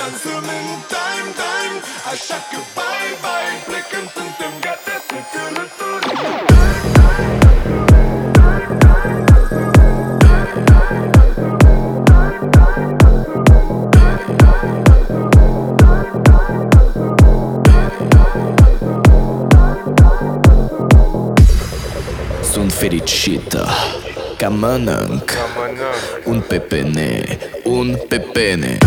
Dansăm în time, time Așa că bye, bye Plecăm, suntem gata să călătorim Sunt fericită Ca mănânc Un pepene Un pepene.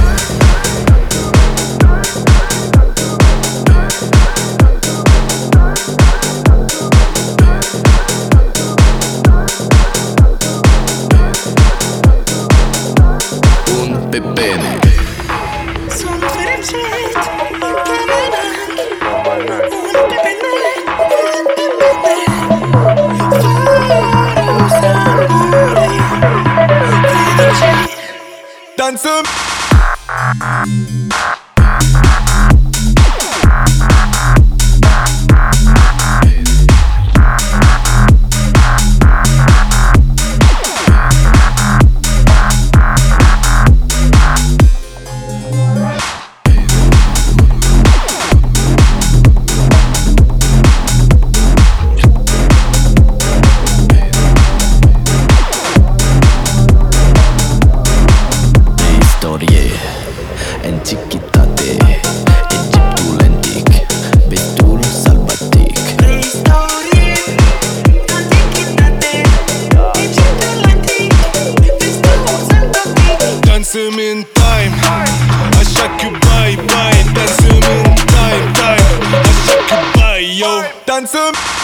Un pepene. Fericit handsome. dancing in time. I shake you bye bye. In time, time. I shake you bye yo. Dancing.